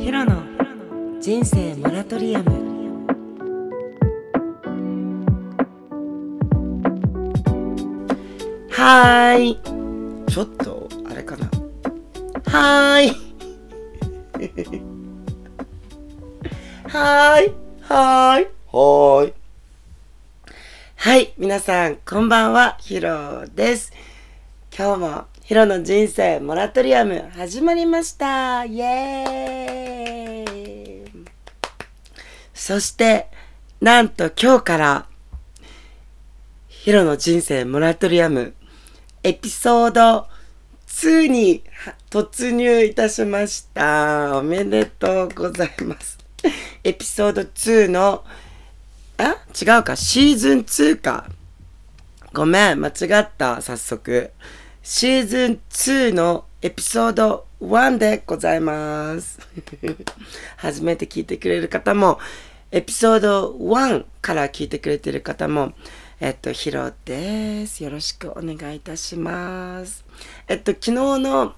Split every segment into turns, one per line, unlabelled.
ヒロの人生モラトリアム。はーい。ちょっとあれかな。はーい。はーい。はーい。はーい。はい皆さんこんばんはヒロです。今日もヒロの人生モラトリアム始まりました。イエーイそしてなんと今日からヒロの人生モラトリアムエピソード2に突入いたしました。おめでとうございます。エピソード2の、あ違うか、シーズン2か。ごめん、間違った、早速。シーズン2のエピソード1でございます。初めて聞いてくれる方も、エピソード1から聞いてくれてる方も、えっと、ヒロです。よろしくお願いいたします。えっと、昨日の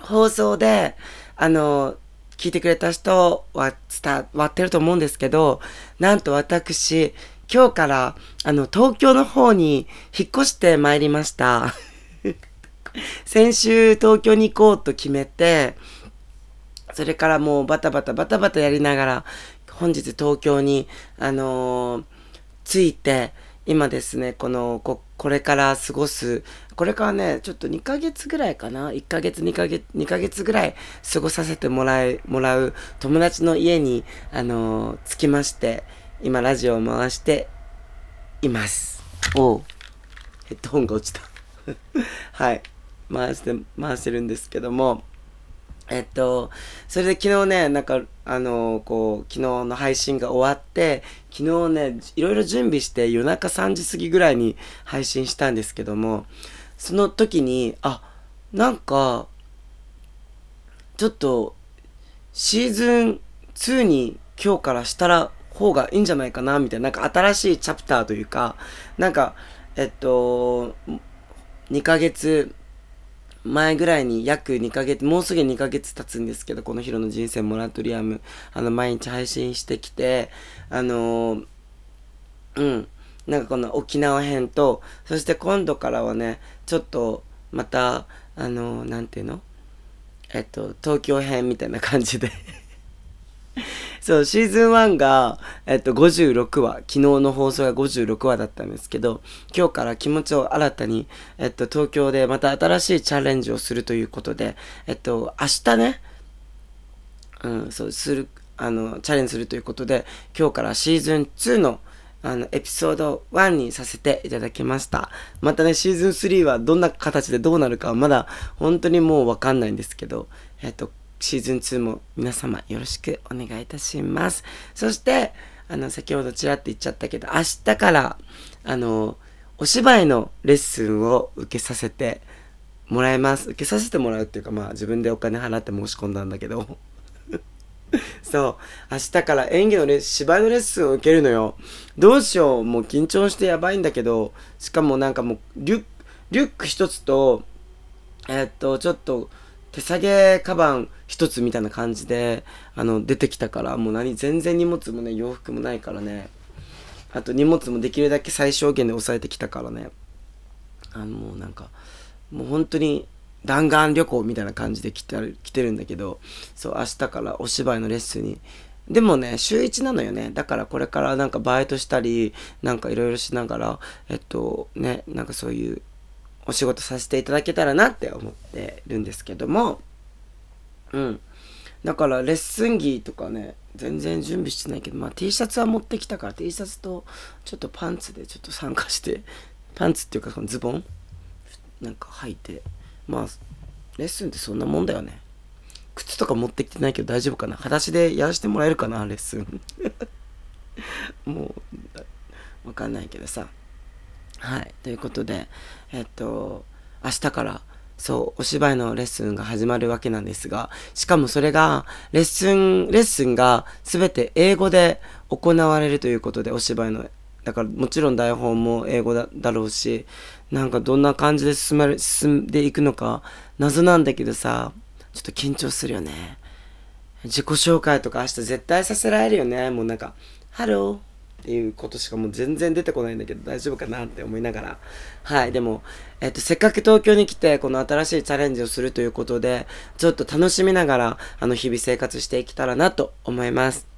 放送で、あの、聞いてくれた人は伝わってると思うんですけど、なんと私、今日から、あの、東京の方に引っ越してまいりました。先週東京に行こうと決めて、それからもうバタバタバタバタやりながら、本日東京に、あのー着いて、今ですね、この、こ、これから過ごす、これからね、ちょっと2ヶ月ぐらいかな ?1 ヶ月、2ヶ月、2ヶ月ぐらい過ごさせてもらえ、もらう友達の家に、あのー着きまして、今ラジオを回しています。おうヘッドホンが落ちた。はい。回して、回してるんですけども、えっと、それで昨日ね、なんか、あのこう、昨日の配信が終わって、昨日ね、いろいろ準備して夜中3時過ぎぐらいに配信したんですけども、その時に、あ、なんか、ちょっと、シーズン2に今日からしたら方がいいんじゃないかな、みたいな、なんか新しいチャプターというか、なんか、えっと、2ヶ月前ぐらいに約2ヶ月、もうすぐ2ヶ月経つんですけど、このヒロの人生モラトリアム、あの、毎日配信してきて、あのーうん、なんかこの沖縄編と、そして今度からはね、ちょっと、また、あのーなんていうの？えっと、東京編みたいな感じで。そう、シーズン1が、えっと、56話、昨日の放送が56話だったんですけど、今日から気持ちを新たに、えっと、東京でまた新しいチャレンジをするということで、えっと、明日ね、うん、そうする、あの、チャレンジするということで、今日からシーズン2の、あの、エピソード1にさせていただきました。またね、シーズン3はどんな形でどうなるかはまだ本当にもうわかんないんですけど、えっと、シーズン2も皆様よろしくお願いいたします。そして、あの、先ほどちらっと言っちゃったけど、明日から、あの、お芝居のレッスンを受けさせてもらいます。受けさせてもらうっていうか、まあ自分でお金払って申し込んだんだけど。そう。明日から演技のレ芝居のレッスンを受けるのよ。どうしよう。もう緊張してやばいんだけど、しかもなんかもう、リュック、リュック一つと、えーっと、ちょっと、手提げカバン一つみたいな感じで、あの、出てきたから、もう何、全然荷物もね、洋服もないからね。あと荷物もできるだけ最小限で抑えてきたからね。あの、もうなんか、もう本当に弾丸旅行みたいな感じで来てる来てるんだけど、そう、明日からお芝居のレッスンに。でもね、週1なのよね。だからこれからなんかバイトしたり、なんかいろいろしながら、えっと、ね、なんかそういうお仕事させていただけたらなって思ってるんですけども、うん。だからレッスン着とかね、全然準備してないけど、まあ T シャツは持ってきたから T シャツとちょっとパンツでちょっと参加して、パンツっていうかこのズボンなんか履いて、まあ、レッスンってそんなもんだよね。靴とか持ってきてないけど大丈夫かな裸足でやらせてもらえるかなレッスン。もう、わかんないけどさ。はい。ということで、えっと、明日から、そう、お芝居のレッスンが始まるわけなんですが、しかもそれが、レッスン、レッスンが全て英語で行われるということで、お芝居の、だからもちろん台本も英語だろうし、なんかどんな感じで進まれ、進んでいくのか、謎なんだけどさ、ちょっと緊張するよね。自己紹介とか明日絶対させられるよね。もうなんか、ハローっていうことしかもう全然出てこないんだけど大丈夫かなって思いながら。はい。でも、えっと、せっかく東京に来てこの新しいチャレンジをするということで、ちょっと楽しみながら、あの、日々生活していけたらなと思います。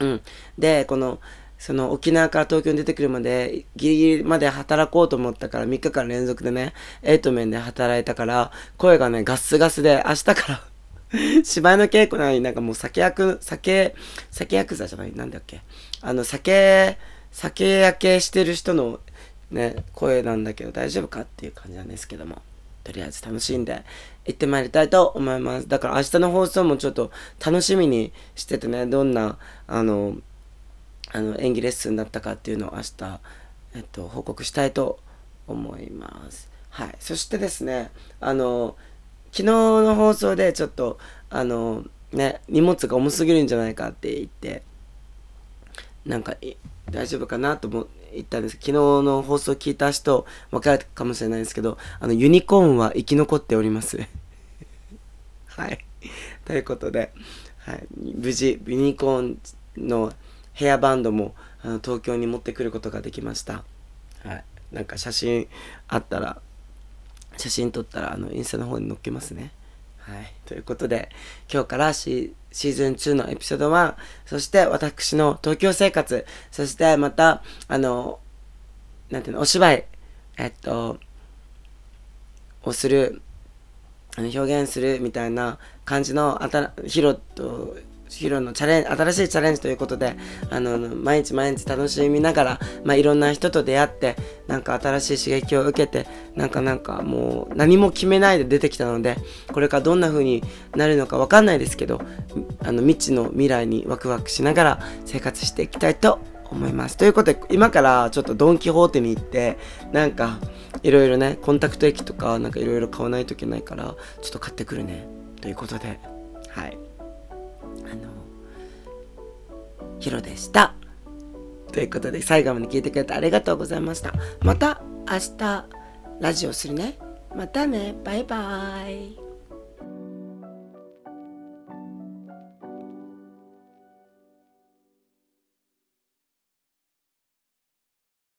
うん。で、この、その沖縄から東京に出てくるまでギリギリまで働こうと思ったから3日間連続でね、エイトメンで働いたから声がねガスガスで明日から 芝居の稽古なのになんかもう酒焼く、酒、酒ヤクザじゃないなんだっけあの酒、酒焼けしてる人のね、声なんだけど大丈夫かっていう感じなんですけども。とりあえず楽しんで行ってまいりたいと思います。だから明日の放送もちょっと楽しみにしててね、どんな、あの、あの演技レッスンだったかっていうのを明日、えっと、報告したいと思います。はい。そしてですね、あの、昨日の放送でちょっと、あの、ね、荷物が重すぎるんじゃないかって言って、なんか、大丈夫かなと思言ったんです昨日の放送聞いた人、分かるかもしれないですけど、あの、ユニコーンは生き残っております。はい。ということで、はい、無事、ユニコーンのヘアバンドもあの東京に持ってくることができました。はい。なんか写真あったら、写真撮ったらあのインスタの方に載っけますね。はい。ということで、今日からシーズン2のエピソード1、そして私の東京生活、そしてまた、あの、なんていうの、お芝居、えっと、をする、あの表現するみたいな感じの、あたヒロとヒロのチャレン新しいチャレンジということであの毎日毎日楽しみながら、まあ、いろんな人と出会ってなんか新しい刺激を受けてなんかなんかもう何も決めないで出てきたのでこれからどんな風になるのか分かんないですけどあの未知の未来にワクワクしながら生活していきたいと思います。ということで今からちょっとドン・キホーテに行ってなんかいろいろねコンタクト液とかなんかいろいろ買わないといけないからちょっと買ってくるねということではい。ヒロでした。ということで最後まで聞いてくれてありがとうございました。また明日ラジオするね。またね。バイバーイ。